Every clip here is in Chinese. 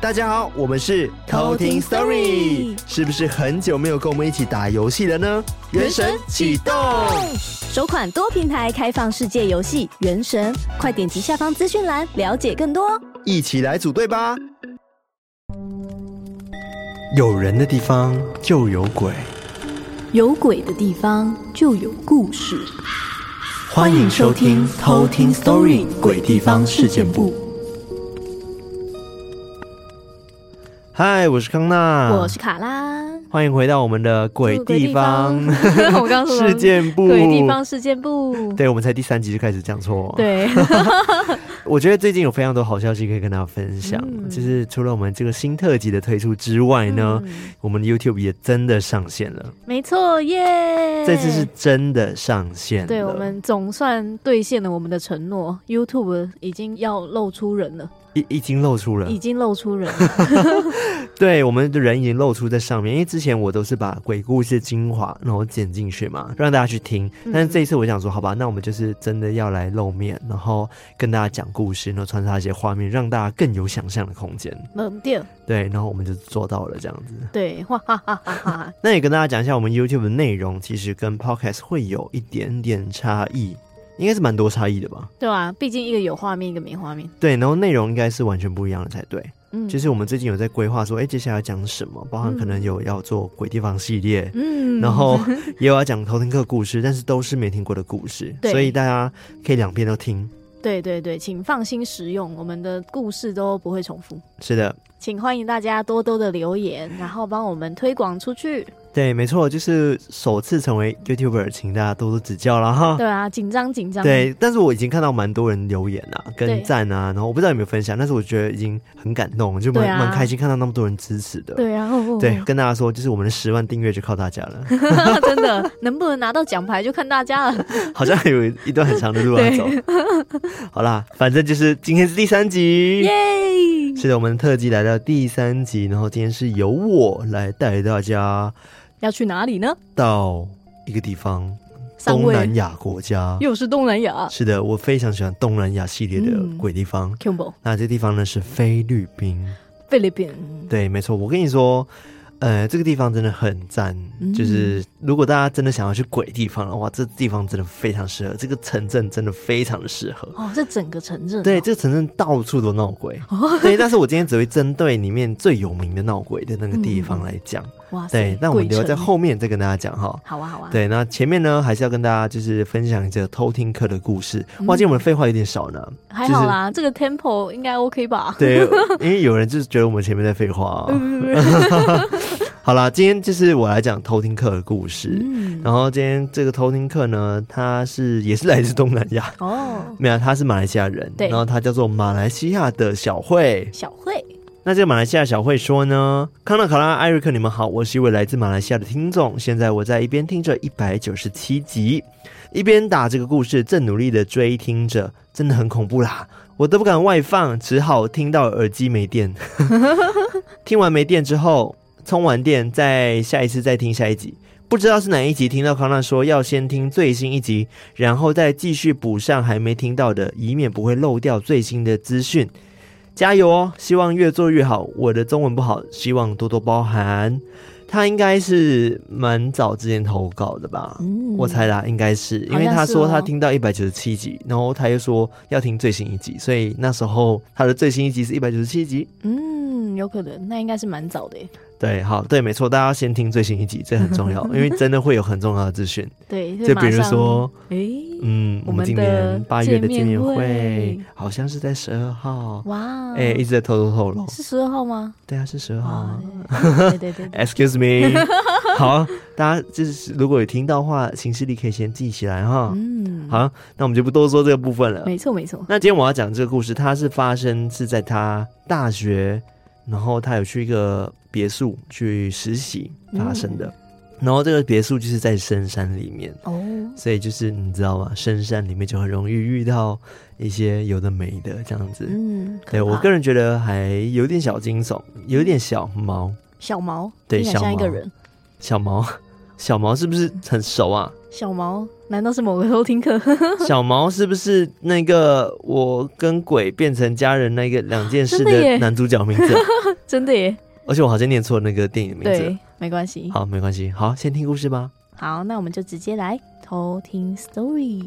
大家好，我们是偷听 Story，是不是很久没有跟我们一起打游戏了呢？原神启动，首款多平台开放世界游戏《原神》，快点击下方资讯栏了解更多，一起来组队吧！有人的地方就有鬼，有鬼的地方就有故事。欢迎收听偷听 Story 鬼地方事件簿。嗨，我是康纳，我是卡拉，欢迎回到我们的鬼地方，我刚说事件部，鬼地方事件部，对，我们才第三集就开始讲错，对。我觉得最近有非常多好消息可以跟大家分享，嗯、就是除了我们这个新特辑的推出之外呢，嗯、我们的 YouTube 也真的上线了。没错，耶！这次是真的上线了，对，我们总算兑现了我们的承诺，YouTube 已经要露出人了。已已经露出了，已经露出人。对，我们的人已经露出在上面，因为之前我都是把鬼故事精华然后剪进去嘛，让大家去听。但是这一次我想说，好吧，那我们就是真的要来露面，然后跟大家讲故事，然后穿插一些画面，让大家更有想象的空间。冷掉。对，然后我们就做到了这样子。对，哈哈哈哈。那也跟大家讲一下，我们 YouTube 的内容其实跟 Podcast 会有一点点差异。应该是蛮多差异的吧？对啊，毕竟一个有画面，一个没画面。对，然后内容应该是完全不一样的才对。嗯，就是我们最近有在规划说，哎，接下来要讲什么？包含可能有要做鬼地方系列，嗯，然后 也有要讲偷听课故事，但是都是没听过的故事，对所以大家可以两边都听。对对对，请放心使用，我们的故事都不会重复。是的，请欢迎大家多多的留言，然后帮我们推广出去。对，没错，就是首次成为 YouTuber，请大家多多指教了哈。对啊，紧张紧张。对，但是我已经看到蛮多人留言啊，跟赞啊，然后我不知道有没有分享，但是我觉得已经很感动，就蛮蛮开心看到那么多人支持的。对啊，对，跟大家说，就是我们的十万订阅就靠大家了。真的，能不能拿到奖牌就看大家了。好像还有一段很长的路要走。好啦，反正就是今天是第三集，耶！是的，我们特辑来到第三集，然后今天是由我来带大家。要去哪里呢？到一个地方，东南亚国家，又是东南亚。是的，我非常喜欢东南亚系列的鬼地方。嗯、那这地方呢是菲律宾。菲律宾，对，没错。我跟你说。呃，这个地方真的很赞，嗯、就是如果大家真的想要去鬼地方的话，这地方真的非常适合。这个城镇真的非常的适合哦，这整个城镇、哦，对，这个城镇到处都闹鬼。哦、对，但是我今天只会针对里面最有名的闹鬼的那个地方来讲。嗯、哇塞，对，那我们留在后面再跟大家讲哈。好啊，好啊。对，那前面呢，还是要跟大家就是分享一个偷听课的故事。哇，今天我们废话有点少呢。还好啦，就是、这个 tempo 应该 OK 吧？对，因为有人就是觉得我们前面在废话、哦。好啦，今天就是我来讲偷听课的故事。嗯，然后今天这个偷听课呢，他是也是来自东南亚哦，没有，他是马来西亚人。对，然后他叫做马来西亚的小慧。小慧，那这个马来西亚小慧说呢，康纳、卡拉、艾瑞克，你们好，我是一位来自马来西亚的听众。现在我在一边听着一百九十七集，一边打这个故事，正努力的追听着，真的很恐怖啦，我都不敢外放，只好听到耳机没电。听完没电之后。充完电，再下一次再听下一集，不知道是哪一集听到康纳说要先听最新一集，然后再继续补上还没听到的，以免不会漏掉最新的资讯。加油哦！希望越做越好。我的中文不好，希望多多包涵。他应该是蛮早之前投稿的吧？嗯，我猜啦，应该是，因为他说他听到一百九十七集，然后他又说要听最新一集，所以那时候他的最新一集是一百九十七集。嗯，有可能，那应该是蛮早的耶。对，好，对，没错，大家要先听最新一集，这很重要，因为真的会有很重要的资讯。对，就比如说，哎，嗯，我们今年八月的见面会，好像是在十二号。哇，哎，一直在偷偷透露，是十二号吗？对啊，是十二号。对 对对，Excuse me。好，大家就是如果有听到的话，行事历可以先记起来哈。嗯，好，那我们就不多说这个部分了。没错，没错。那今天我要讲这个故事，它是发生是在他大学。然后他有去一个别墅去实习发生的，嗯、然后这个别墅就是在深山里面。哦，所以就是你知道吗？深山里面就很容易遇到一些有的没的这样子。嗯，对我个人觉得还有点小惊悚，有点小毛，小毛，对，像一个人，小毛，小毛是不是很熟啊？小毛难道是某个偷听客？小毛是不是那个我跟鬼变成家人那个两件事的男主角名字？真的耶！而且我好像念错那个电影的名字。对，没关系。好，没关系。好，先听故事吧。好，那我们就直接来偷听 story。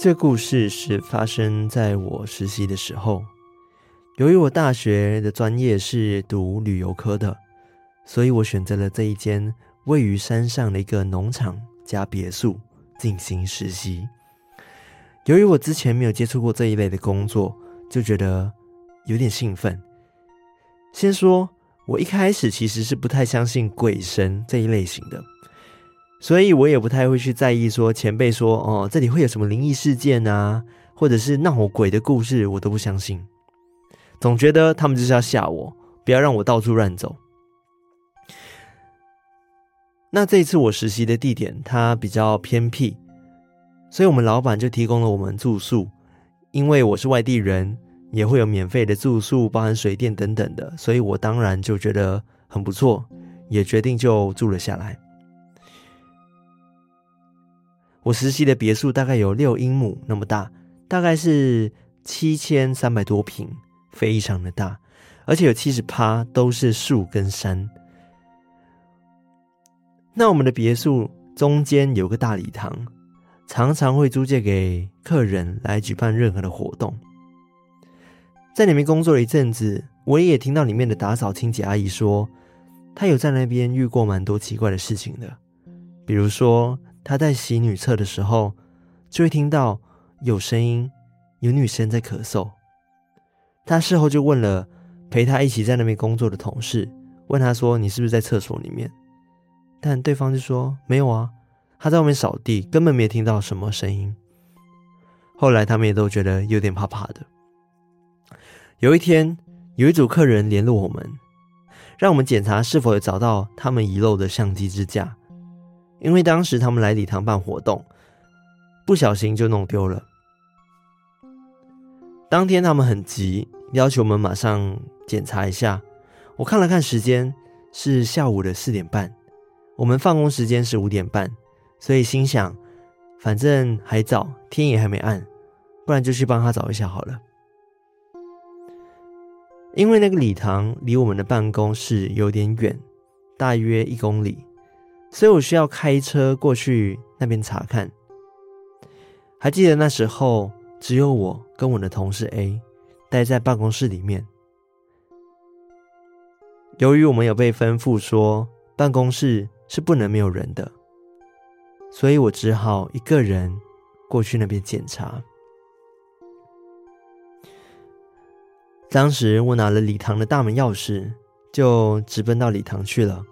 这故事是发生在我实习的时候。由于我大学的专业是读旅游科的，所以我选择了这一间位于山上的一个农场加别墅进行实习。由于我之前没有接触过这一类的工作，就觉得有点兴奋。先说，我一开始其实是不太相信鬼神这一类型的。所以我也不太会去在意说前辈说哦，这里会有什么灵异事件啊，或者是闹鬼的故事，我都不相信。总觉得他们就是要吓我，不要让我到处乱走。那这一次我实习的地点它比较偏僻，所以我们老板就提供了我们住宿。因为我是外地人，也会有免费的住宿，包含水电等等的，所以我当然就觉得很不错，也决定就住了下来。我实习的别墅大概有六英亩那么大，大概是七千三百多平，非常的大，而且有七十趴都是树跟山。那我们的别墅中间有个大礼堂，常常会租借给客人来举办任何的活动。在里面工作了一阵子，我也听到里面的打扫清洁阿姨说，她有在那边遇过蛮多奇怪的事情的，比如说。他在洗女厕的时候，就会听到有声音，有女生在咳嗽。他事后就问了陪他一起在那边工作的同事，问他说：“你是不是在厕所里面？”但对方就说：“没有啊，他在外面扫地，根本没听到什么声音。”后来他们也都觉得有点怕怕的。有一天，有一组客人联络我们，让我们检查是否有找到他们遗漏的相机支架。因为当时他们来礼堂办活动，不小心就弄丢了。当天他们很急，要求我们马上检查一下。我看了看时间，是下午的四点半，我们放工时间是五点半，所以心想，反正还早，天也还没暗，不然就去帮他找一下好了。因为那个礼堂离我们的办公室有点远，大约一公里。所以我需要开车过去那边查看。还记得那时候只有我跟我的同事 A 待在办公室里面。由于我们有被吩咐说办公室是不能没有人的，所以我只好一个人过去那边检查。当时我拿了礼堂的大门钥匙，就直奔到礼堂去了。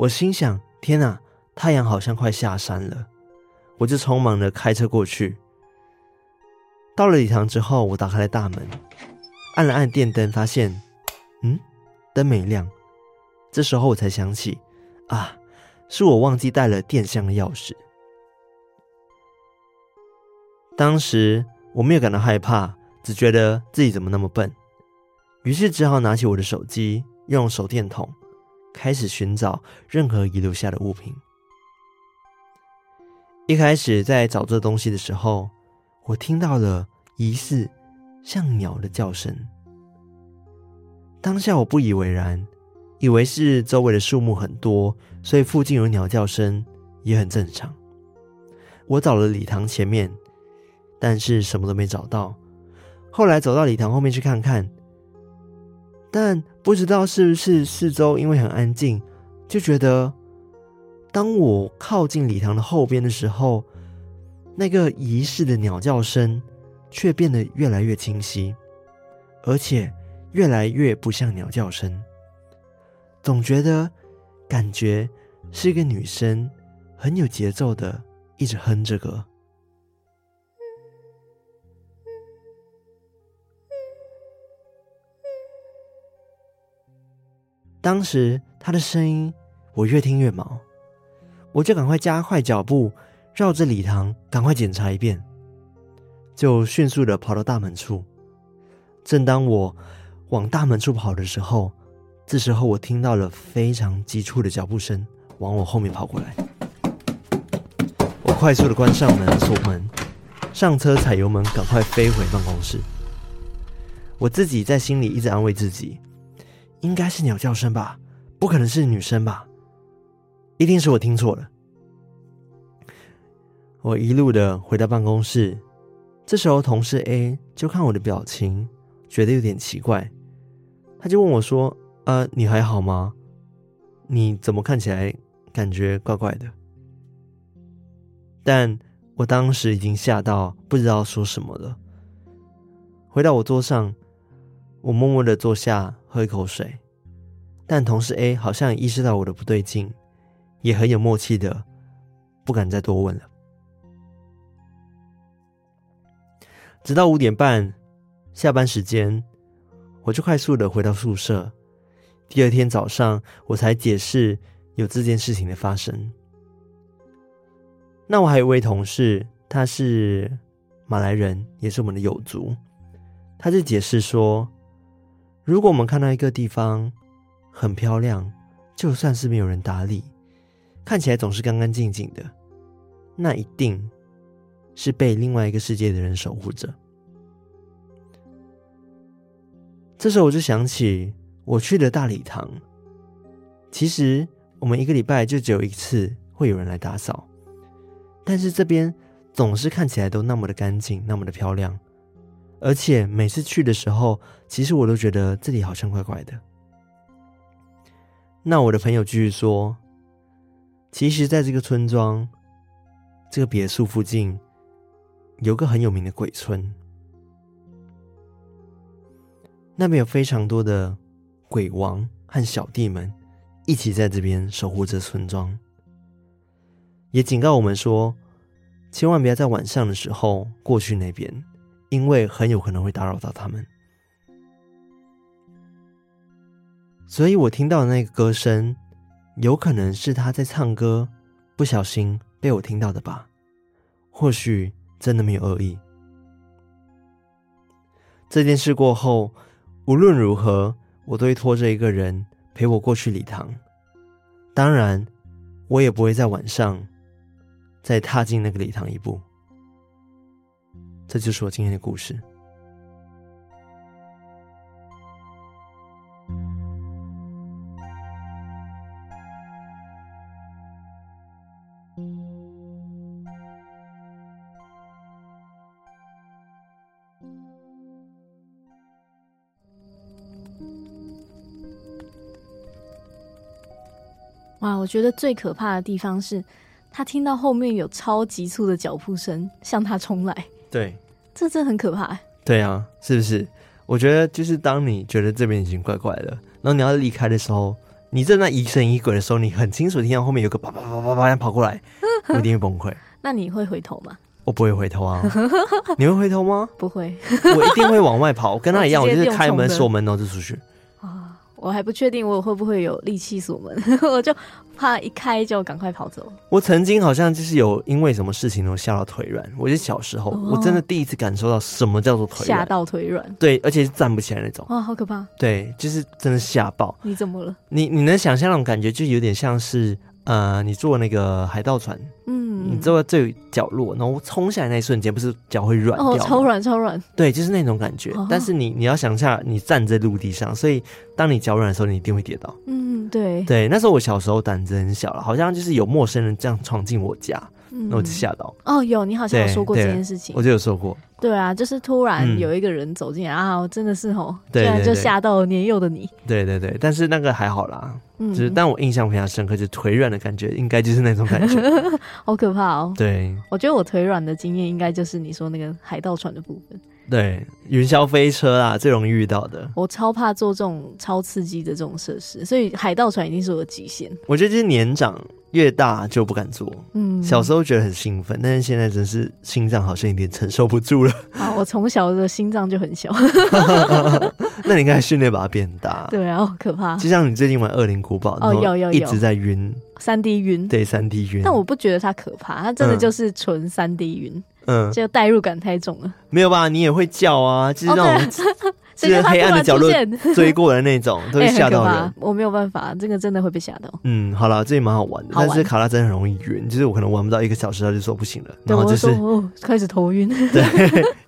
我心想：天哪，太阳好像快下山了，我就匆忙的开车过去。到了礼堂之后，我打开了大门，按了按电灯，发现，嗯，灯没亮。这时候我才想起，啊，是我忘记带了电箱的钥匙。当时我没有感到害怕，只觉得自己怎么那么笨，于是只好拿起我的手机，用手电筒。开始寻找任何遗留下的物品。一开始在找这东西的时候，我听到了疑似像鸟的叫声。当下我不以为然，以为是周围的树木很多，所以附近有鸟叫声也很正常。我找了礼堂前面，但是什么都没找到。后来走到礼堂后面去看看。但不知道是不是四周因为很安静，就觉得当我靠近礼堂的后边的时候，那个疑似的鸟叫声却变得越来越清晰，而且越来越不像鸟叫声。总觉得感觉是一个女生很有节奏的一直哼着歌。当时他的声音我越听越毛，我就赶快加快脚步，绕着礼堂赶快检查一遍，就迅速的跑到大门处。正当我往大门处跑的时候，这时候我听到了非常急促的脚步声往我后面跑过来。我快速的关上门锁门，上车踩油门，赶快飞回办公室。我自己在心里一直安慰自己，应该是鸟叫声吧，不可能是女生吧，一定是我听错了。我一路的回到办公室，这时候同事 A 就看我的表情，觉得有点奇怪，他就问我说：“啊，你还好吗？你怎么看起来感觉怪怪的？”但我当时已经吓到不知道说什么了。回到我桌上，我默默的坐下，喝一口水。但同事 A 好像也意识到我的不对劲，也很有默契的不敢再多问了。直到五点半。下班时间，我就快速的回到宿舍。第二天早上，我才解释有这件事情的发生。那我还有一位同事，他是马来人，也是我们的友族。他就解释说，如果我们看到一个地方很漂亮，就算是没有人打理，看起来总是干干净净的，那一定是被另外一个世界的人守护着。这时候我就想起我去的大礼堂，其实我们一个礼拜就只有一次会有人来打扫，但是这边总是看起来都那么的干净，那么的漂亮，而且每次去的时候，其实我都觉得这里好像怪怪的。那我的朋友继续说，其实在这个村庄，这个别墅附近，有个很有名的鬼村。那边有非常多的鬼王和小弟们一起在这边守护着村庄，也警告我们说，千万不要在晚上的时候过去那边，因为很有可能会打扰到他们。所以我听到的那个歌声，有可能是他在唱歌，不小心被我听到的吧？或许真的没有恶意。这件事过后。无论如何，我都会拖着一个人陪我过去礼堂。当然，我也不会在晚上再踏进那个礼堂一步。这就是我今天的故事。哇，我觉得最可怕的地方是，他听到后面有超急促的脚步声向他冲来。对，这真的很可怕。对啊，是不是？我觉得就是当你觉得这边已经怪怪的，然后你要离开的时候，你正在那疑神疑鬼的时候，你很清楚听到后面有个叭叭叭叭叭跑过来，我一定会崩溃。那你会回头吗？我不会回头啊。你会回头吗？不会，我一定会往外跑，我跟他一样，我就是开门锁门然后就出去。我还不确定我会不会有力气锁门，我就怕一开就赶快跑走。我曾经好像就是有因为什么事情都吓到腿软。我是小时候，我真的第一次感受到什么叫做腿软，吓到腿软。对，而且是站不起来那种。哇，好可怕！对，就是真的吓爆。你怎么了？你你能想象那种感觉，就有点像是呃，你坐那个海盗船。你坐在最角落，然后冲下来那一瞬间，不是脚会软掉？哦，超软超软。对，就是那种感觉。哦、但是你你要想一下，你站在陆地上，所以当你脚软的时候，你一定会跌倒。嗯，对。对，那时候我小时候胆子很小了，好像就是有陌生人这样闯进我家，那、嗯、我就吓到。哦，有，你好像有说过这件事情。我就有说过。对啊，就是突然有一个人走进来、嗯、啊，真的是哦，突然就吓到了年幼的你。对对对，但是那个还好啦，嗯，就是但我印象非常深刻，就腿软的感觉，应该就是那种感觉，好可怕哦。对，我觉得我腿软的经验应该就是你说那个海盗船的部分。对，云霄飞车啊，最容易遇到的。我超怕做这种超刺激的这种设施，所以海盗船一定是我的极限。我觉得就是年长越大就不敢做。嗯，小时候觉得很兴奋，但是现在真是心脏好像有点承受不住了。啊，我从小的心脏就很小。那你应该训练把它变大。对啊，好可怕。就像你最近玩《恶灵古堡》，哦，有有有，一直在晕，三 D 晕。对，三 D 晕。但我不觉得它可怕，它真的就是纯三 D 晕。嗯，就代入感太重了。没有吧？你也会叫啊，就是那种。哦是黑暗的角落追过的那种，都会 吓到人、欸。我没有办法，这个真的会被吓到。嗯，好了，这也蛮好玩的。玩但是卡拉真的很容易晕，就是我可能玩不到一个小时，他就说不行了，然后就是哦，开始头晕。对，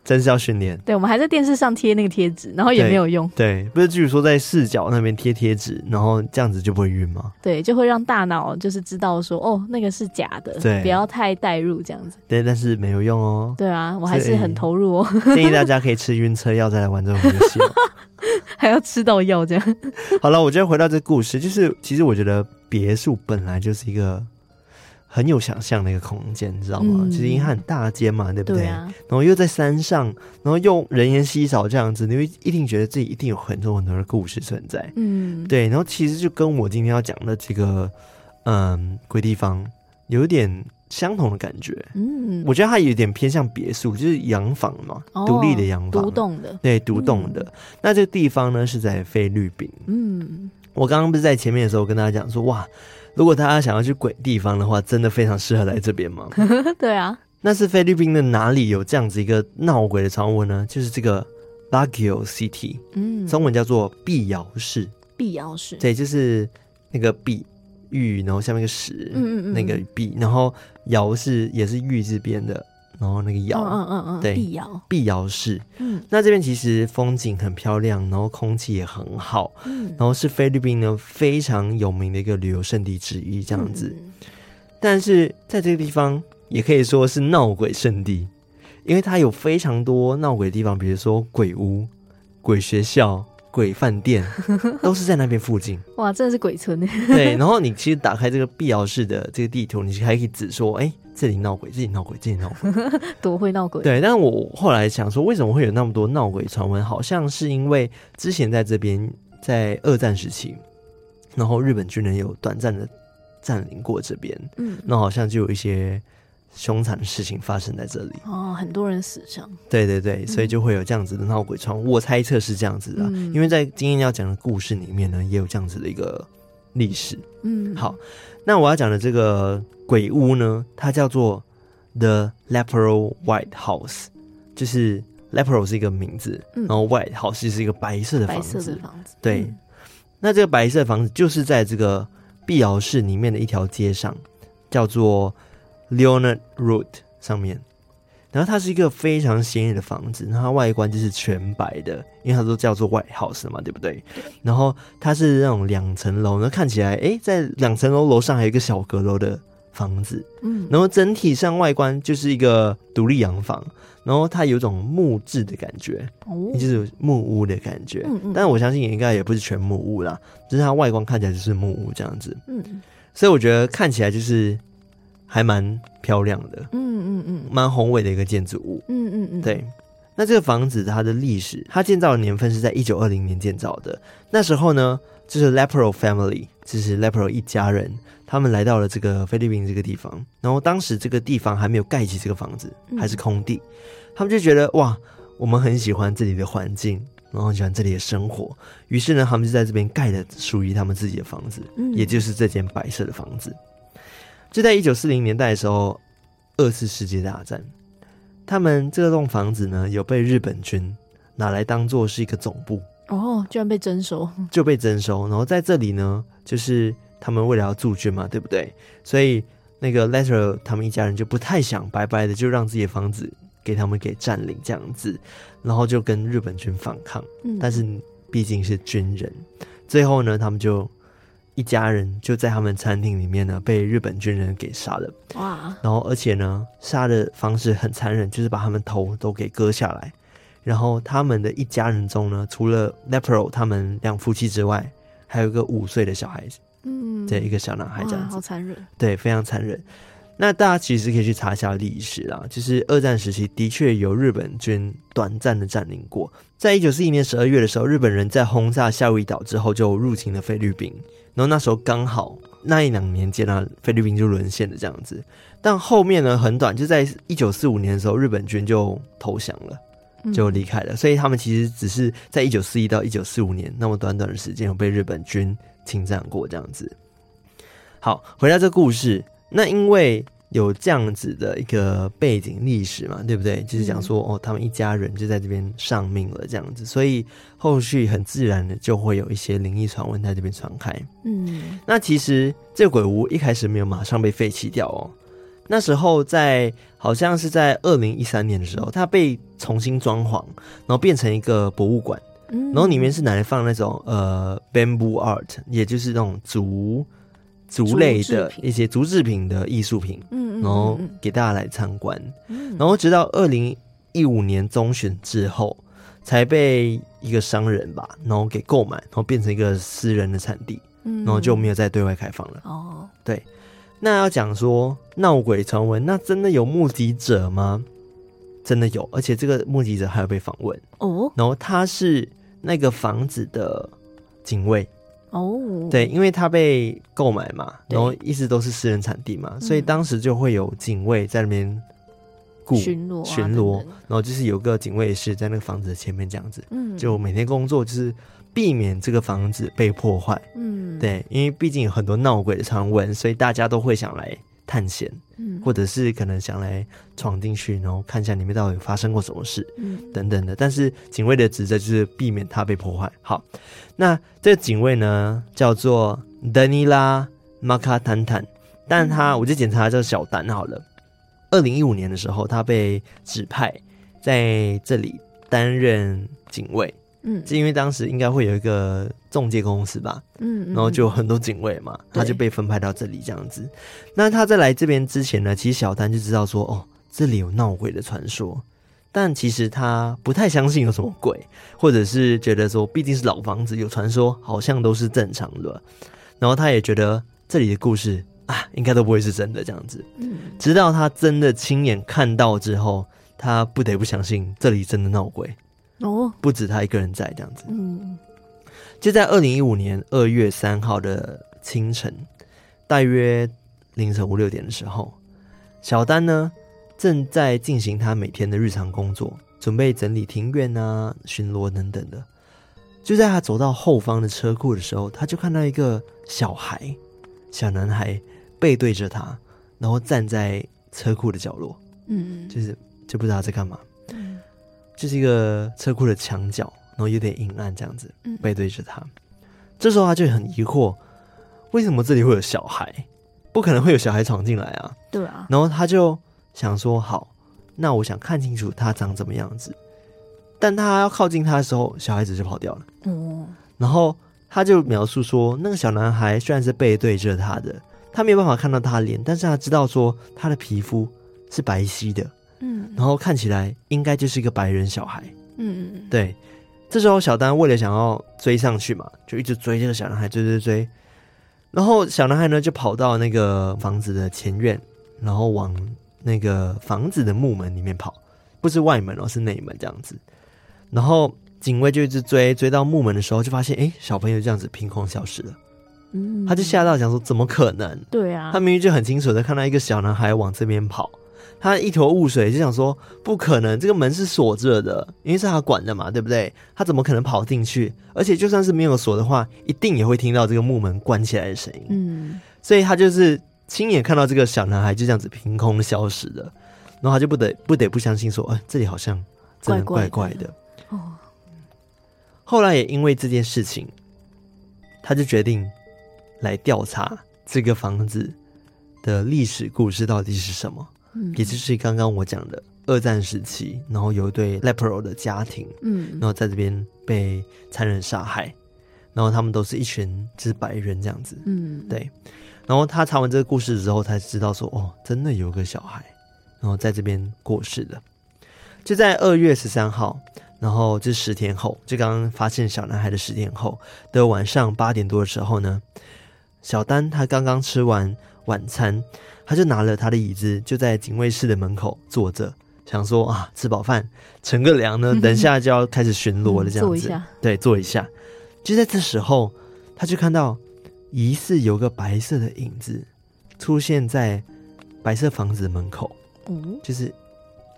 真是要训练。对，我们还在电视上贴那个贴纸，然后也没有用。对，对不是据说在视角那边贴贴纸，然后这样子就不会晕吗？对，就会让大脑就是知道说，哦，那个是假的，对，不要太代入这样子。对，但是没有用哦。对啊，我还是很投入哦。建议大家可以吃晕车药再来玩这种游戏。还要吃到药这样。好了，我今天回到这个故事，就是其实我觉得别墅本来就是一个很有想象的一个空间，你知道吗？嗯、其实因为它很大间嘛，对不对？然后又在山上，然后又人烟稀少这样子，你会一定觉得自己一定有很多很多的故事存在。嗯，对。然后其实就跟我今天要讲的这个嗯鬼地方有一点。相同的感觉，嗯，我觉得它有点偏向别墅，就是洋房嘛，独、哦、立的洋房，独栋的，对，独栋的。嗯、那这个地方呢是在菲律宾，嗯，我刚刚不是在前面的时候跟大家讲说，哇，如果大家想要去鬼地方的话，真的非常适合来这边吗？对啊，那是菲律宾的哪里有这样子一个闹鬼的传闻呢？就是这个 Baguio City，嗯，中文叫做碧瑶市，碧瑶市，对，就是那个碧。玉，然后下面一个石，嗯嗯嗯，那个碧，然后瑶是也是玉字边的，然后那个窑，嗯嗯嗯，对，碧瑶，碧瑶市。嗯，那这边其实风景很漂亮，然后空气也很好，嗯，然后是菲律宾呢非常有名的一个旅游胜地之一，这样子。嗯、但是在这个地方也可以说是闹鬼圣地，因为它有非常多闹鬼的地方，比如说鬼屋、鬼学校。鬼饭店 都是在那边附近，哇，真的是鬼村。对，然后你其实打开这个碧瑶市的这个地图，你还可以指说，哎、欸，这里闹鬼，这里闹鬼，这里闹鬼，多会闹鬼。对，但是我后来想说，为什么会有那么多闹鬼传闻？好像是因为之前在这边，在二战时期，然后日本军人有短暂的占领过这边，嗯，那好像就有一些。凶残的事情发生在这里哦，很多人死伤。对对对，所以就会有这样子的闹鬼传。我猜测是这样子的，嗯、因为在今天要讲的故事里面呢，也有这样子的一个历史。嗯，好，那我要讲的这个鬼屋呢，它叫做 The Lepero White House，就是 Lepero 是一个名字，嗯、然后 White House 是一个白色的房子。白色的房子。对，嗯、那这个白色的房子就是在这个碧瑶市里面的一条街上，叫做。Leonard Road 上面，然后它是一个非常显眼的房子，然后它外观就是全白的，因为它都叫做 White House 嘛，对不对？然后它是那种两层楼，那看起来，诶，在两层楼楼上还有一个小阁楼的房子，嗯，然后整体上外观就是一个独立洋房，然后它有一种木质的感觉，哦，就是木屋的感觉，嗯嗯，但是我相信也应该也不是全木屋啦，就是它外观看起来就是木屋这样子，嗯，所以我觉得看起来就是。还蛮漂亮的，嗯嗯嗯，蛮宏伟的一个建筑物，嗯嗯嗯，对。那这个房子它的历史，它建造的年份是在一九二零年建造的。那时候呢，就是 Lepero family，就是 Lepero 一家人，他们来到了这个菲律宾这个地方。然后当时这个地方还没有盖起这个房子，还是空地。嗯、他们就觉得哇，我们很喜欢这里的环境，然后很喜欢这里的生活。于是呢，他们就在这边盖了属于他们自己的房子，嗯、也就是这间白色的房子。就在一九四零年代的时候，二次世界大战，他们这栋房子呢，有被日本军拿来当做是一个总部哦，居然被征收，就被征收。然后在这里呢，就是他们为了要驻军嘛，对不对？所以那个 Lepero 他们一家人就不太想白白的就让自己的房子给他们给占领这样子，然后就跟日本军反抗。嗯，但是毕竟是军人，最后呢，他们就。一家人就在他们餐厅里面呢，被日本军人给杀了。哇！然后而且呢，杀的方式很残忍，就是把他们头都给割下来。然后他们的一家人中呢，除了 Lepero 他们两夫妻之外，还有一个五岁的小孩子。嗯，对，一个小男孩这样子。好残忍。对，非常残忍。那大家其实可以去查一下历史啦，就是二战时期的确有日本军短暂的占领过。在一九四一年十二月的时候，日本人在轰炸夏威夷岛之后就入侵了菲律宾。然后那时候刚好那一两年间呢，菲律宾就沦陷了这样子。但后面呢，很短，就在一九四五年的时候，日本军就投降了，就离开了。嗯、所以他们其实只是在一九四一到一九四五年那么短短的时间，有被日本军侵占过这样子。好，回到这个故事，那因为。有这样子的一个背景历史嘛，对不对？就是讲说，哦，他们一家人就在这边丧命了，这样子，所以后续很自然的就会有一些灵异传闻在这边传开。嗯，那其实这个鬼屋一开始没有马上被废弃掉哦，那时候在好像是在二零一三年的时候，它被重新装潢，然后变成一个博物馆，然后里面是拿来放那种呃 bamboo art，也就是那种竹。竹类的一些竹制品的艺术品，嗯，然后给大家来参观，嗯，然后直到二零一五年中旬之后，才被一个商人吧，然后给购买，然后变成一个私人的产地，嗯，然后就没有再对外开放了。哦，对，那要讲说闹鬼传闻，那真的有目击者吗？真的有，而且这个目击者还有被访问。哦，然后他是那个房子的警卫。哦，oh, 对，因为他被购买嘛，然后一直都是私人产地嘛，所以当时就会有警卫在那边顾巡逻，巡逻，然后就是有个警卫室在那个房子的前面这样子，嗯，就每天工作就是避免这个房子被破坏，嗯，对，因为毕竟有很多闹鬼的传闻，所以大家都会想来。探险，嗯，或者是可能想来闯进去，然后看一下里面到底发生过什么事，嗯，等等的。但是警卫的职责就是避免它被破坏。好，那这个警卫呢叫做德尼拉马卡坦坦，但他我就检查叫小丹好了。二零一五年的时候，他被指派在这里担任警卫。嗯，是因为当时应该会有一个中介公司吧，嗯，然后就有很多警卫嘛，他就被分派到这里这样子。那他在来这边之前呢，其实小丹就知道说，哦，这里有闹鬼的传说，但其实他不太相信有什么鬼，或者是觉得说，毕竟是老房子，有传说好像都是正常的。然后他也觉得这里的故事啊，应该都不会是真的这样子。嗯，直到他真的亲眼看到之后，他不得不相信这里真的闹鬼。哦，不止他一个人在这样子。嗯，就在二零一五年二月三号的清晨，大约凌晨五六点的时候，小丹呢正在进行他每天的日常工作，准备整理庭院啊、巡逻等等的。就在他走到后方的车库的时候，他就看到一个小孩，小男孩背对着他，然后站在车库的角落。嗯，就是就不知道在干嘛。就是一个车库的墙角，然后有点阴暗这样子，背对着他。嗯、这时候他就很疑惑，为什么这里会有小孩？不可能会有小孩闯进来啊！对啊。然后他就想说：“好，那我想看清楚他长怎么样子。”但他要靠近他的时候，小孩子就跑掉了。嗯。然后他就描述说，那个小男孩虽然是背对着他的，他没有办法看到他脸，但是他知道说他的皮肤是白皙的。嗯，然后看起来应该就是一个白人小孩。嗯嗯，对。这时候小丹为了想要追上去嘛，就一直追这个小男孩，追追追。然后小男孩呢就跑到那个房子的前院，然后往那个房子的木门里面跑，不是外门哦，是内门这样子。然后警卫就一直追，追到木门的时候，就发现哎，小朋友这样子凭空消失了。嗯，他就吓到，想说怎么可能？对啊，他明明就很清楚的看到一个小男孩往这边跑。他一头雾水，就想说不可能，这个门是锁着的，因为是他管的嘛，对不对？他怎么可能跑进去？而且就算是没有锁的话，一定也会听到这个木门关起来的声音。嗯，所以他就是亲眼看到这个小男孩就这样子凭空消失的，然后他就不得不得不相信说，哎，这里好像真的怪怪的。怪怪的哦，后来也因为这件事情，他就决定来调查这个房子的历史故事到底是什么。也就是刚刚我讲的二战时期，然后有一对 Lepero 的家庭，嗯，然后在这边被残忍杀害，然后他们都是一群就是白人这样子，嗯，对。然后他查完这个故事之后，才知道说，哦，真的有个小孩，然后在这边过世了。就在二月十三号，然后这十天后，就刚刚发现小男孩的十天后的晚上八点多的时候呢，小丹他刚刚吃完晚餐。他就拿了他的椅子，就在警卫室的门口坐着，想说啊，吃饱饭，乘个凉呢，等下就要开始巡逻了，这样子。对，坐一下。就在这时候，他就看到疑似有个白色的影子出现在白色房子的门口，嗯，就是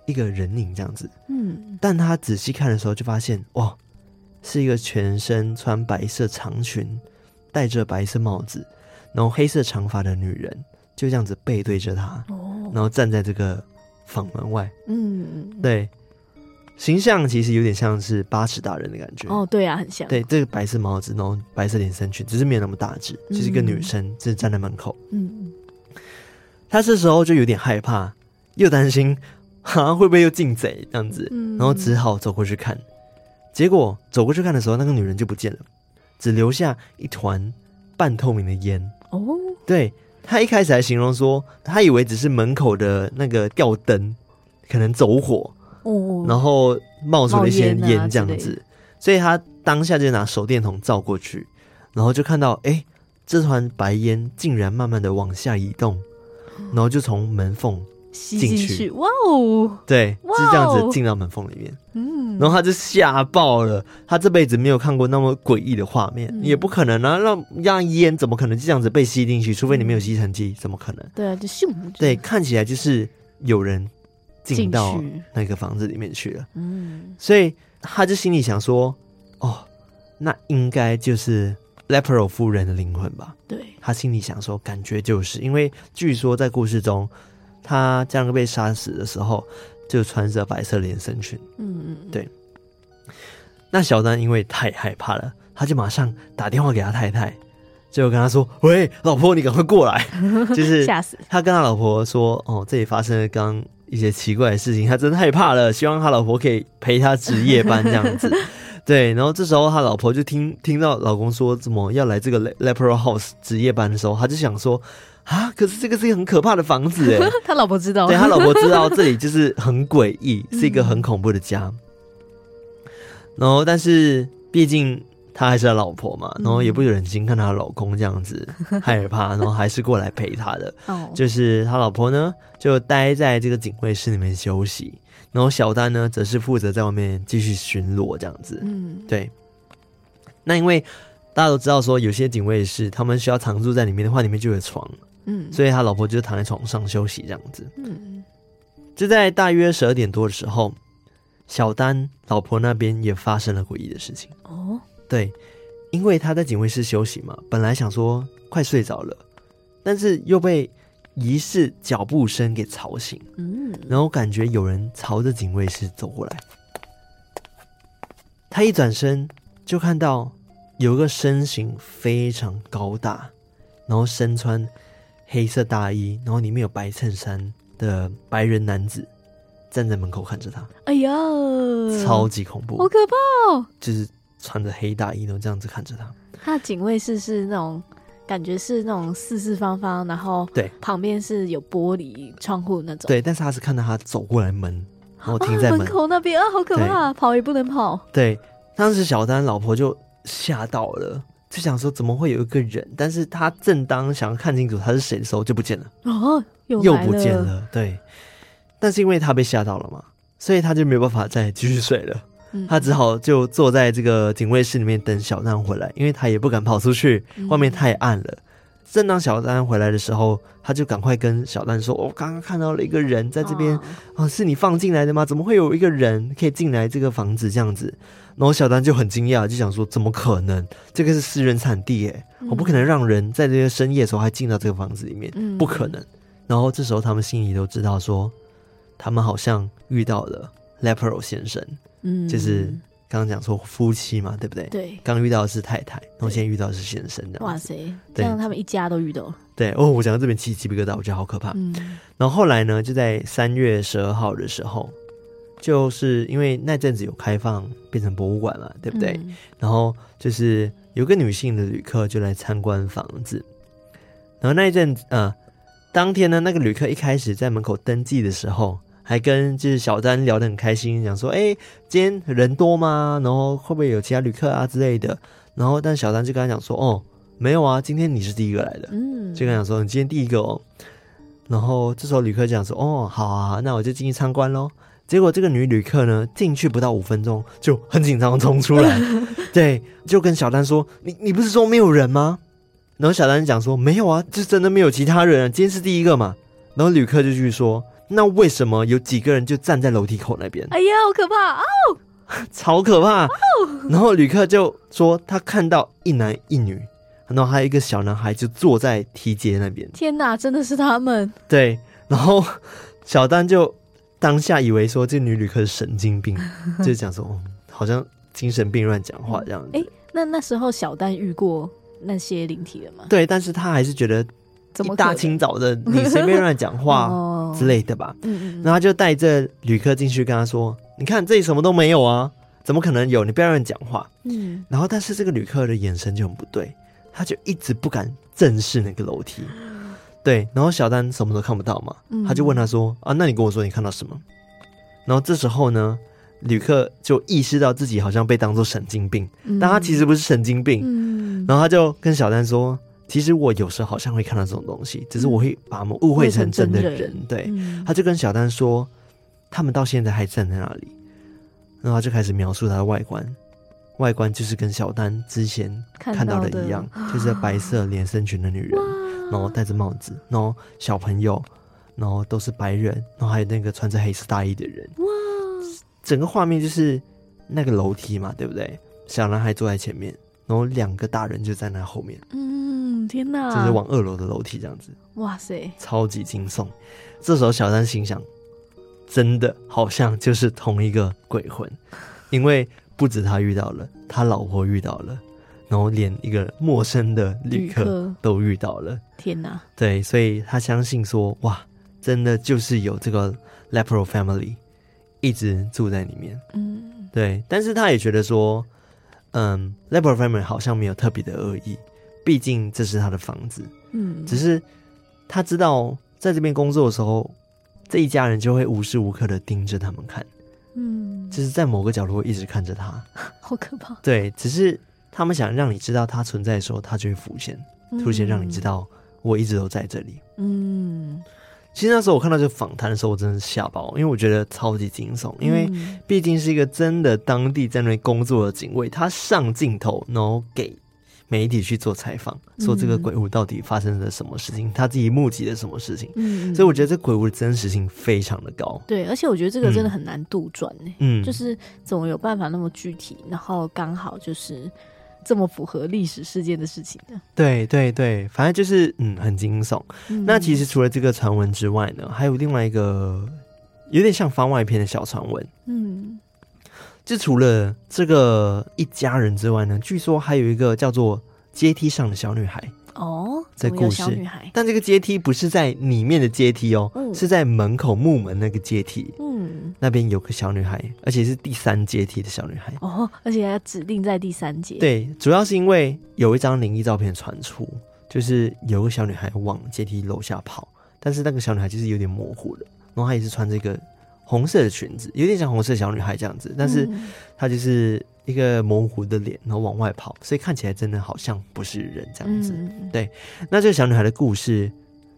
一个人影这样子。嗯，但他仔细看的时候，就发现哇，是一个全身穿白色长裙、戴着白色帽子、然后黑色长发的女人，就这样子背对着他，哦，然后站在这个房门外。嗯，对，形象其实有点像是八尺大人的感觉。哦，对啊，很像。对，这个白色帽子，然后白色连身裙，只是没有那么大只，就是一个女生，就是站在门口。嗯，他这时候就有点害怕，又担心，哈，会不会又进贼这样子，嗯然后只好走过去看。结果走过去看的时候，那个女人就不见了，只留下一团半透明的烟。哦，对，他一开始还形容说，他以为只是门口的那个吊灯可能走火。哦，然后冒出了一些烟这样子，所以他当下就拿手电筒照过去，然后就看到，哎，这团白烟竟然慢慢的往下移动，然后就从门缝吸进去，哇哦，对，哇哦！是这样子进到门缝里面，嗯，然后他就吓爆了，他这辈子没有看过那么诡异的画面，嗯。也不可能啊，让让烟怎么可能就这样子被吸进去？除非你没有吸尘机，怎么可能？对啊，就咻，对，看起来就是有人进到那个房子里面去了。嗯，所以他就心里想说：“哦，那应该就是 Lepero 夫人的灵魂吧？”对，他心里想说，感觉就是因为据说在故事中，他这样被杀死的时候就穿着白色连身裙。嗯嗯，对。那小丹因为太害怕了，他就马上打电话给他太太，就跟他说：“喂，老婆，你赶快过来！” 就是吓死，他跟他老婆说：“哦，这里发生了刚一些奇怪的事情，他真的害怕了，希望他老婆可以陪他值夜班这样子。” 对，然后这时候他老婆就听听到老公说怎么要来这个 Lepero House 值夜班的时候，他就想说：“啊，可是这个是一个很可怕的房子哎。” 他老婆知道，对，他老婆知道 这里就是很诡异，是一个很恐怖的家。然后，但是毕竟他还是他老婆嘛，然后也不忍心看他老公这样子 害怕，然后还是过来陪他的。哦，就是他老婆呢，就待在这个警卫室里面休息，然后小丹呢，则是负责在外面继续巡逻这样子。嗯，对。那因为大家都知道说，有些警卫室他们需要常住在里面的话，里面就有床，嗯，所以他老婆就躺在床上休息这样子。嗯，就在大约十二点多的时候，小丹老婆那边也发生了诡异的事情。哦，对，因为他在警卫室休息嘛，本来想说快睡着了，但是又被疑似脚步声给吵醒，嗯，然后感觉有人朝着警卫室走过来。他一转身就看到有一个身形非常高大，然后身穿黑色大衣，然后里面有白衬衫的白人男子站在门口看着他。哎呀，超级恐怖，好可怕哦！就是穿着黑大衣，然后这样子看着他。他的警卫室是那种感觉是那种四四方方，然后对，旁边是有玻璃窗户那种。对，但是他是看到他走过来门，然后停在门,、啊、门口那边啊，好可怕，跑也不能跑。对，当时小丹老婆就吓到了，就想说怎么会有一个人？但是他正当想要看清楚他是谁的时候，就不见了。哦，又又不见了。对，但是因为他被吓到了嘛，所以他就没有办法再继续睡了。嗯、他只好就坐在这个警卫室里面等小娜回来，因为他也不敢跑出去，外面太暗了。嗯、正当小丹回来的时候，他就赶快跟小丹说：“我、哦、刚刚看到了一个人在这边，啊、哦，是你放进来的吗？怎么会有一个人可以进来这个房子这样子？”然后小丹就很惊讶，就想说：“怎么可能？这个是私人产地耶，嗯、我不可能让人在这个深夜的时候还进到这个房子里面，嗯、不可能。”然后这时候他们心里都知道说，他们好像遇到了 Lepero 先生。嗯，就是刚刚讲说夫妻嘛，对不对？对，刚遇到的是太太，然后现在遇到的是先生的。哇塞，这样他们一家都遇到了。对哦，我讲到这边起鸡皮疙瘩，我觉得好可怕。嗯，然后后来呢，就在三月十二号的时候，就是因为那阵子有开放变成博物馆了，对不对？嗯、然后就是有个女性的旅客就来参观房子，然后那一阵子，呃，当天呢，那个旅客一开始在门口登记的时候。还跟就是小丹聊得很开心，讲说，哎、欸，今天人多吗？然后会不会有其他旅客啊之类的？然后，但小丹就跟他讲说，哦，没有啊，今天你是第一个来的。嗯，就跟他讲说，你今天第一个哦。然后这时候旅客讲说，哦，好啊，那我就进去参观喽。结果这个女旅客呢，进去不到五分钟就很紧张冲出来，对，就跟小丹说，你你不是说没有人吗？然后小丹讲说没有啊，就真的没有其他人啊，今天是第一个嘛。然后旅客就继续说，那为什么有几个人就站在楼梯口那边？哎呀，好可怕哦，超可怕。然后旅客就说他看到一男一女，然后还有一个小男孩就坐在梯阶那边。天哪，真的是他们？对。然后小丹就当下以为说这女旅客是神经病，就讲说哦好像精神病乱讲话这样子。哎、欸，那那时候小丹遇过那些灵体了吗？对，但是他还是觉得一大清早的你随便乱讲话 之类的吧。嗯嗯。然后他就带着旅客进去跟他说：“你看这里什么都没有啊，怎么可能有？你不要乱讲话。”嗯。然后但是这个旅客的眼神就很不对，他就一直不敢正视那个楼梯。对，然后小丹什么都看不到嘛，他就问他说：“啊，那你跟我说你看到什么？”然后这时候呢，旅客就意识到自己好像被当做神经病，但他其实不是神经病。然后他就跟小丹说：“其实我有时候好像会看到这种东西，只是我会把他们误会成真的人。”对，他就跟小丹说：“他们到现在还站在那里。”然后他就开始描述他的外观，外观就是跟小丹之前看到的一样，就是白色连身裙的女人。然后戴着帽子，然后小朋友，然后都是白人，然后还有那个穿着黑色大衣的人。哇！整个画面就是那个楼梯嘛，对不对？小男孩坐在前面，然后两个大人就在那后面。嗯，天哪！就是往二楼的楼梯这样子。哇塞！超级惊悚。这时候小丹心想，真的好像就是同一个鬼魂，因为不止他遇到了，他老婆遇到了。然后连一个陌生的旅客都遇到了，天哪！对，所以他相信说，哇，真的就是有这个 Lepro family 一直住在里面。嗯，对。但是他也觉得说，嗯，Lepro family 好像没有特别的恶意，毕竟这是他的房子。嗯，只是他知道在这边工作的时候，这一家人就会无时无刻的盯着他们看。嗯，就是在某个角落一直看着他，好可怕。对，只是。他们想让你知道他存在的时候，他就会浮现，出现，让你知道我一直都在这里。嗯，其实那时候我看到这个访谈的时候，我真的是吓爆，因为我觉得超级惊悚，因为毕竟是一个真的当地在那边工作的警卫，他上镜头，然后给媒体去做采访，说这个鬼屋到底发生了什么事情，他自己目击了什么事情。嗯，所以我觉得这鬼屋的真实性非常的高。对，而且我觉得这个真的很难杜撰呢。嗯，就是怎么有办法那么具体，然后刚好就是。这么符合历史事件的事情呢，对对对，反正就是嗯，很惊悚。嗯、那其实除了这个传闻之外呢，还有另外一个有点像番外篇的小传闻。嗯，就除了这个一家人之外呢，据说还有一个叫做阶梯上的小女孩。哦，在故事，但这个阶梯不是在里面的阶梯哦，嗯、是在门口木门那个阶梯。嗯，那边有个小女孩，而且是第三阶梯的小女孩。哦，而且还指定在第三阶。对，主要是因为有一张灵异照片传出，就是有个小女孩往阶梯楼下跑，但是那个小女孩就是有点模糊的，然后她也是穿这个红色的裙子，有点像红色小女孩这样子，但是她就是。一个模糊的脸，然后往外跑，所以看起来真的好像不是人这样子。嗯、对，那这个小女孩的故事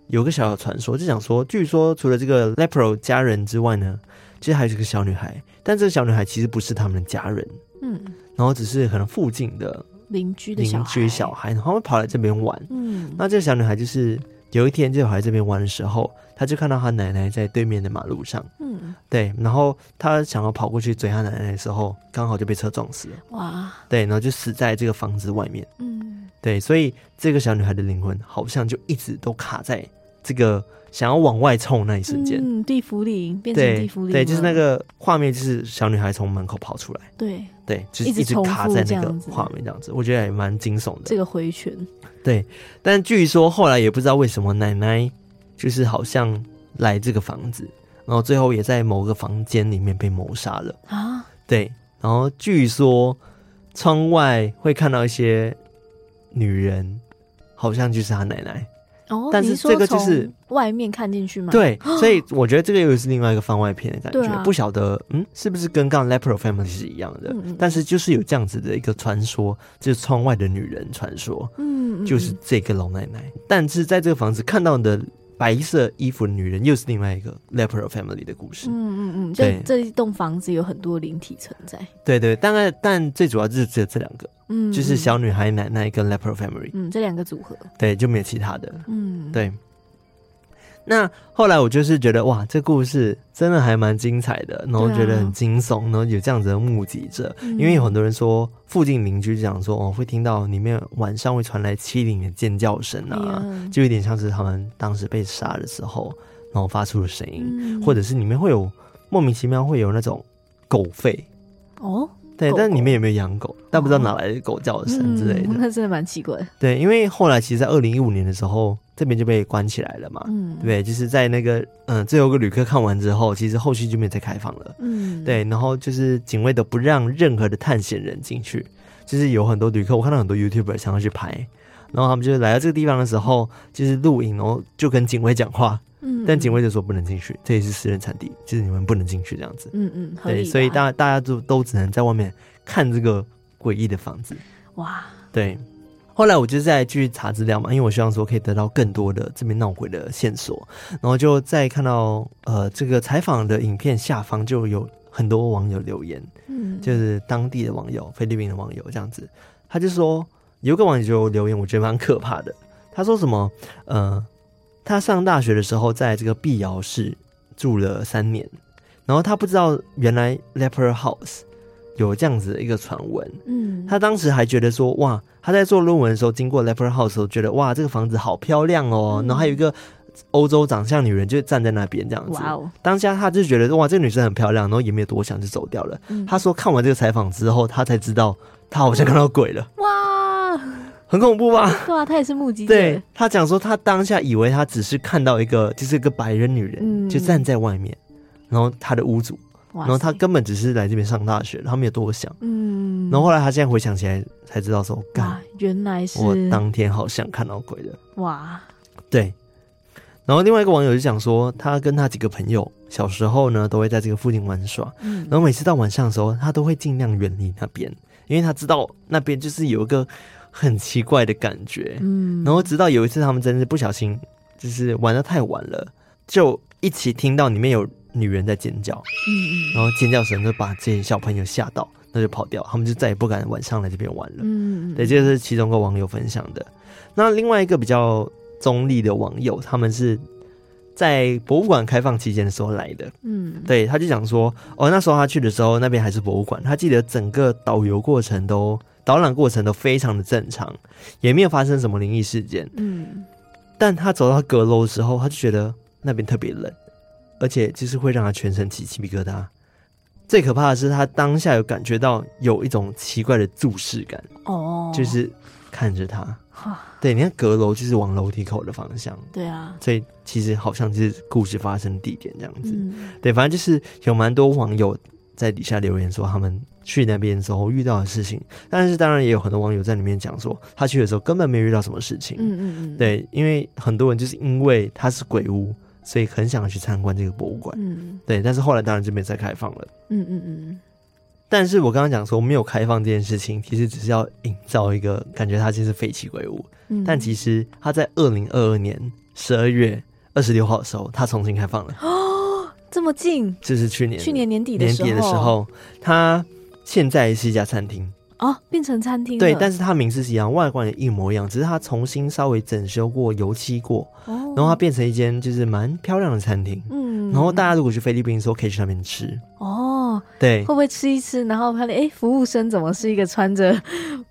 有个小小传说，就想说，据说除了这个 Lepro 家人之外呢，其实还有一个小女孩，但这个小女孩其实不是他们的家人，嗯，然后只是可能附近的邻居的邻居小孩，然后跑来这边玩。嗯，那这个小女孩就是。有一天，就跑来这边玩的时候，他就看到他奶奶在对面的马路上。嗯，对，然后他想要跑过去追他奶奶的时候，刚好就被车撞死了。哇！对，然后就死在这个房子外面。嗯，对，所以这个小女孩的灵魂好像就一直都卡在这个想要往外冲那一瞬间。嗯，地府灵变成地府灵。对，就是那个画面，就是小女孩从门口跑出来。对对，就是一直卡在那个画面这样子，我觉得也蛮惊悚的。这个回旋。对，但据说后来也不知道为什么奶奶就是好像来这个房子，然后最后也在某个房间里面被谋杀了啊。对，然后据说窗外会看到一些女人，好像就是他奶奶。哦，但是这个就是外面看进去吗？对，所以我觉得这个又是另外一个番外篇的感觉，啊、不晓得嗯是不是跟刚刚 Lepro Family 是一样的？但是就是有这样子的一个传说，就是窗外的女人传说，嗯，嗯，就是这个老奶奶。但是在这个房子看到的白色衣服的女人又是另外一个 Leper Family 的故事。嗯嗯嗯，就，这一栋房子有很多灵体存在。对对，大概但最主要就是只有这两个，嗯，就是小女孩奶奶跟 Leper Family，嗯，这两个组合，对，就没有其他的，嗯，对。那后来我就是觉得哇，这故事真的还蛮精彩的，然后觉得很惊悚，然后有这样子的目击者，因为有很多人说附近邻居讲说哦，会听到里面晚上会传来凄厉的尖叫声啊，就有点像是他们当时被杀的时候，然后发出的声音，或者是里面会有莫名其妙会有那种狗吠。哦。对，但里面有没有养狗？但不知道哪来的狗叫声之类的，那真的蛮奇怪。对，因为后来其实，在二零一五年的时候，这边就被关起来了嘛。嗯，对，就是在那个嗯，最后一个旅客看完之后，其实后续就没有再开放了。嗯，对，然后就是警卫都不让任何的探险人进去，就是有很多旅客，我看到很多 YouTuber 想要去拍，然后他们就来到这个地方的时候，就是录影，然后就跟警卫讲话。嗯，但警卫就说不能进去，这也是私人产地，就是你们不能进去这样子。嗯嗯，对，所以大家大家就都只能在外面看这个诡异的房子。哇，对。后来我就再继续查资料嘛，因为我希望说可以得到更多的这边闹鬼的线索，然后就再看到呃这个采访的影片下方就有很多网友留言，嗯，就是当地的网友，菲律宾的网友这样子，他就说有个网友就留言，我觉得蛮可怕的，他说什么呃。他上大学的时候，在这个碧瑶市住了三年，然后他不知道原来 Leper House 有这样子的一个传闻。嗯，他当时还觉得说，哇，他在做论文的时候经过 Leper House 的时候，觉得哇，这个房子好漂亮哦。嗯、然后还有一个欧洲长相女人就站在那边这样子。哇哦！当下他就觉得哇，这个女生很漂亮，然后也没有多想就走掉了。嗯、他说看完这个采访之后，他才知道他好像看到鬼了。哇！很恐怖吧？对啊，他也是目击者。对，他讲说，他当下以为他只是看到一个，就是一个白人女人，嗯、就站在外面，然后他的屋主，塞然后他根本只是来这边上大学，他没有多想。嗯，然后后来他现在回想起来，才知道说，干，原来是我当天好像看到鬼了。哇，对。然后另外一个网友就讲说，他跟他几个朋友小时候呢，都会在这个附近玩耍，嗯、然后每次到晚上的时候，他都会尽量远离那边，因为他知道那边就是有一个。很奇怪的感觉，嗯，然后直到有一次他们真是不小心，就是玩的太晚了，就一起听到里面有女人在尖叫，嗯嗯，然后尖叫声就把这些小朋友吓到，那就跑掉，他们就再也不敢晚上来这边玩了，嗯嗯，对，这是其中一个网友分享的。那另外一个比较中立的网友，他们是在博物馆开放期间的时候来的，嗯，对，他就讲说，哦，那时候他去的时候，那边还是博物馆，他记得整个导游过程都。导览过程都非常的正常，也没有发生什么灵异事件。嗯，但他走到阁楼的时候，他就觉得那边特别冷，而且就是会让他全身起鸡皮疙瘩。最可怕的是，他当下有感觉到有一种奇怪的注视感，哦，就是看着他。哈对，你看阁楼就是往楼梯口的方向。对啊，所以其实好像就是故事发生地点这样子。嗯、对，反正就是有蛮多网友在底下留言说他们。去那边的时候遇到的事情，但是当然也有很多网友在里面讲说，他去的时候根本没有遇到什么事情。嗯嗯嗯，对，因为很多人就是因为他是鬼屋，所以很想要去参观这个博物馆。嗯，对，但是后来当然就没再开放了。嗯嗯嗯。但是我刚刚讲说没有开放这件事情，其实只是要营造一个感觉它就是废弃鬼屋。嗯，但其实它在二零二二年十二月二十六号的时候，它重新开放了。哦，这么近？这是去年去年年底的时候，年底的时候，它。现在是一家餐厅哦，变成餐厅。对，但是它名字是一样，外观也一模一样，只是它重新稍微整修过、油漆过，哦、然后它变成一间就是蛮漂亮的餐厅。嗯，然后大家如果去菲律宾的时候，可以去那边吃。哦，对，会不会吃一吃？然后发现哎，服务生怎么是一个穿着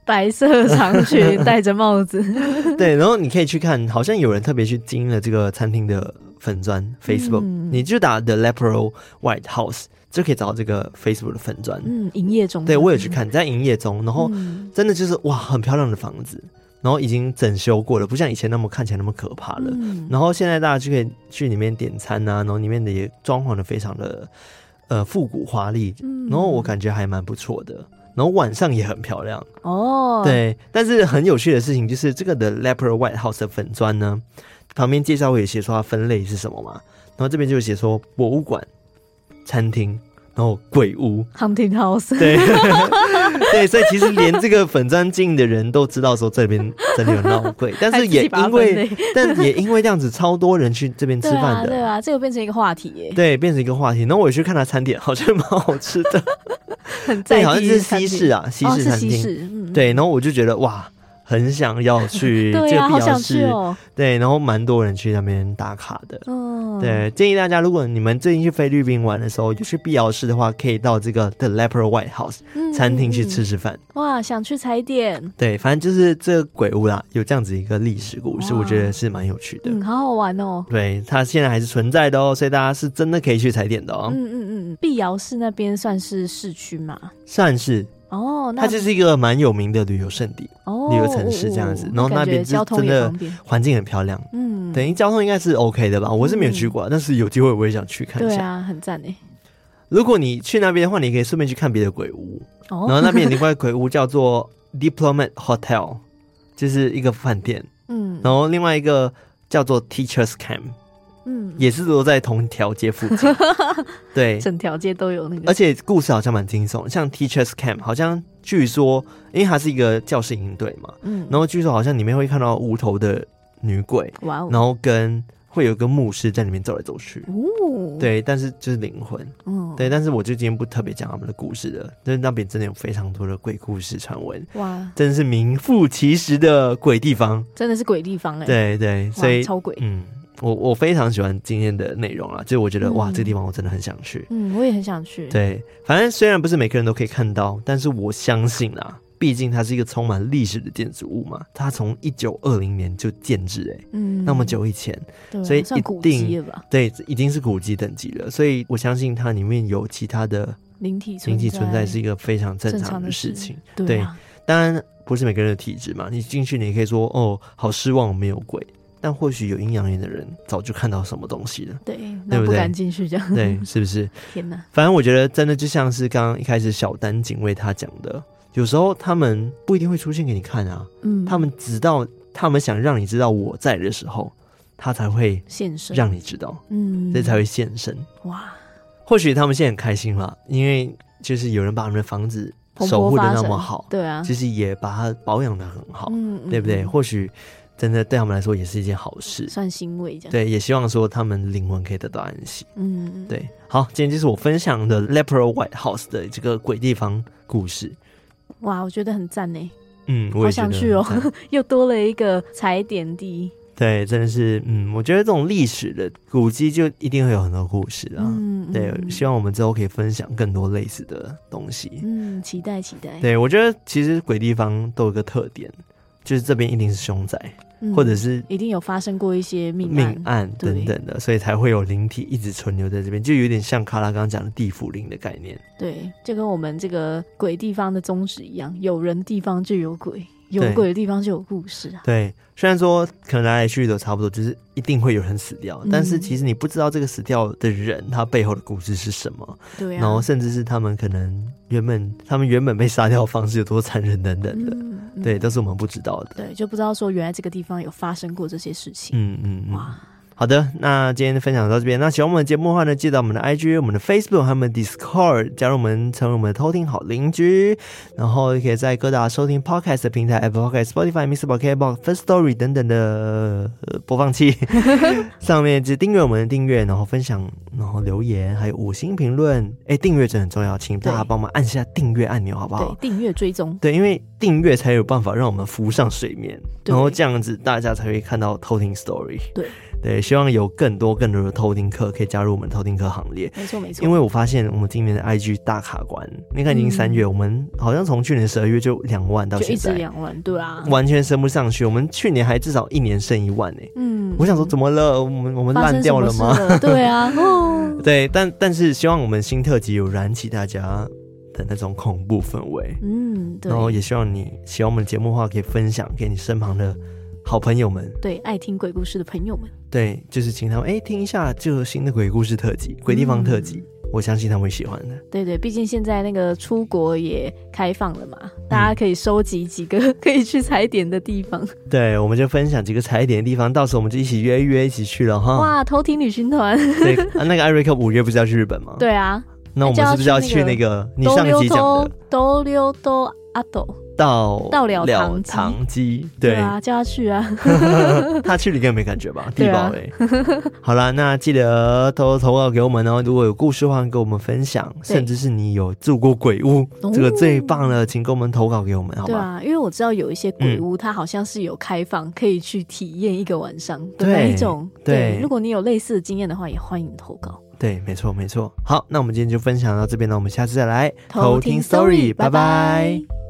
白色长裙、戴着帽子？对，然后你可以去看，好像有人特别去经营了这个餐厅的粉砖 Facebook，、嗯、你就打 The Leper White House。就可以找到这个 Facebook 的粉砖，嗯，营业中，对我也去看，在营业中，然后真的就是哇，很漂亮的房子，然后已经整修过了，不像以前那么看起来那么可怕了。嗯、然后现在大家就可以去里面点餐啊，然后里面的也装潢的非常的呃复古华丽，嗯、然后我感觉还蛮不错的。然后晚上也很漂亮哦，对。但是很有趣的事情就是这个的 Leper White House 的粉砖呢，旁边介绍会写说它分类是什么嘛，然后这边就写说博物馆。餐厅，然后鬼屋，Hunting House，对，对，所以其实连这个粉砖经营的人都知道说这边 真的有闹鬼，但是也因为，但也因为这样子，超多人去这边吃饭的，对啊，对啊，这个变成一个话题耶，对，变成一个话题。然后我也去看他餐点，好像蛮好吃的，很在对，好像是西式啊，西式餐厅，哦嗯、对，然后我就觉得哇。很想要去这个必要是，哦、对，然后蛮多人去那边打卡的。哦，对，建议大家，如果你们最近去菲律宾玩的时候，就去必要市的话，可以到这个 The Leper White House 餐厅去吃吃饭。哇，想去踩点。对，反正就是这个鬼屋啦，有这样子一个历史故事，我觉得是蛮有趣的。嗯，好好玩哦。对，它现在还是存在的哦，所以大家是真的可以去踩点的哦。嗯嗯嗯，必要市那边算是市区吗？算是。哦，那它就是一个蛮有名的旅游胜地，哦、旅游城市这样子。然后那边交通真的环境很漂亮，嗯，等于交通应该是 OK 的吧？我是没有去过，嗯、但是有机会我也想去看一下。对啊，很赞诶。如果你去那边的话，你可以顺便去看别的鬼屋。哦、然后那边有另外一个鬼屋叫做 Diplomat Hotel，就是一个饭店。嗯，然后另外一个叫做 Teachers Camp。嗯，也是都在同一条街附近，对，整条街都有那个，而且故事好像蛮惊悚，像 Teachers Camp，好像据说，因为它是一个教师营队嘛，嗯，然后据说好像里面会看到无头的女鬼，哇哦，然后跟会有一个牧师在里面走来走去，哦，对，但是就是灵魂，嗯，对，但是我就今天不特别讲他们的故事了，但是那边真的有非常多的鬼故事传闻，哇，真的是名副其实的鬼地方，真的是鬼地方哎，对对，所以超鬼，嗯。我我非常喜欢今天的内容啊，就我觉得、嗯、哇，这个地方我真的很想去。嗯，我也很想去。对，反正虽然不是每个人都可以看到，但是我相信啊，毕竟它是一个充满历史的建筑物嘛。它从一九二零年就建制，哎，嗯，那么久以前，对所以一定对，已经是古迹等级了。所以我相信它里面有其他的灵体灵体存在是一个非常正常的事情。对，对，当然不是每个人的体质嘛，你进去你可以说哦，好失望，没有鬼。但或许有阴阳眼的人早就看到什么东西了，对，那不敢进去这样，对，是不是？天哪！反正我觉得真的就像是刚刚一开始小丹警卫他讲的，有时候他们不一定会出现给你看啊，嗯，他们直到他们想让你知道我在的时候，他才会现身让你知道，嗯，所以才会现身。哇，或许他们现在很开心了，因为就是有人把他们的房子守护的那么好，对啊，其实也把它保养的很好，嗯，对不对？或许。真的对他们来说也是一件好事，算欣慰这样。对，也希望说他们灵魂可以得到安息。嗯，对。好，今天就是我分享的 Leper White House 的这个鬼地方故事。哇，我觉得很赞呢。嗯，我想去哦，又多了一个踩点地。对，真的是，嗯，我觉得这种历史的古迹就一定会有很多故事啊。嗯，对，希望我们之后可以分享更多类似的东西。嗯，期待期待。对，我觉得其实鬼地方都有个特点。就是这边一定是凶宅，嗯、或者是一定有发生过一些命案命案等等的，所以才会有灵体一直存留在这边，就有点像卡拉刚刚讲的地府灵的概念。对，就跟我们这个鬼地方的宗旨一样，有人地方就有鬼。有鬼的地方就有故事啊！对，虽然说可能来来去去都差不多，就是一定会有人死掉，嗯、但是其实你不知道这个死掉的人他背后的故事是什么，对、啊，然后甚至是他们可能原本他们原本被杀掉的方式有多残忍等等的，对，都是我们不知道的。对，就不知道说原来这个地方有发生过这些事情。嗯嗯，嗯哇。好的，那今天的分享到这边。那喜欢我们的节目的话呢，记得我们的 IG、我们的 Facebook 还有我们的 Discord，加入我们，成为我们的偷听好邻居。然后也可以在各大收听 Podcast 的平台，Apple Podcast、Spotify、Mixer、KKBOX、First Story 等等的播放器上面，就订阅我们的订阅，然后分享，然后留言，还有五星评论。哎，订阅真的很重要，请大家帮忙按下订阅按钮，好不好？对，订阅追踪。对，因为订阅才有办法让我们浮上水面，然后这样子大家才会看到偷听 Story。对。对，希望有更多更多的偷听客可以加入我们偷听客行列。没错没错，因为我发现我们今年的 IG 大卡关，你看已经三月，嗯、我们好像从去年十二月就两万到现在，一直两万，对啊，完全升不上去。我们去年还至少一年升一万呢。嗯，我想说怎么了？我们我们烂掉了吗？了 对啊，对，但但是希望我们新特辑有燃起大家的那种恐怖氛围。嗯，对。然后也希望你喜欢我们的节目的话，可以分享给你身旁的。好朋友们，对爱听鬼故事的朋友们，对，就是请他们哎听一下这个新的鬼故事特辑、鬼地方特辑，嗯、我相信他们会喜欢的。对对，毕竟现在那个出国也开放了嘛，大家可以收集几个 可以去踩点的地方。对，我们就分享几个踩点的地方，到时候我们就一起约一约，一起去了哈。哇，偷听旅行团。对，啊，那个艾瑞克五月不是要去日本吗？对啊。那我们是不是要去那个你上一集讲的？阿斗。到到了堂机，对啊，叫他去啊，他去你应该没感觉吧？地堡嘞，好啦，那记得投投稿给我们哦。如果有故事的话，跟我们分享，甚至是你有住过鬼屋，这个最棒了，请跟我们投稿给我们，好吗？对啊，因为我知道有一些鬼屋，它好像是有开放可以去体验一个晚上的那一种。对，如果你有类似的经验的话，也欢迎投稿。对，没错，没错。好，那我们今天就分享到这边了，我们下次再来偷听 Story，拜拜。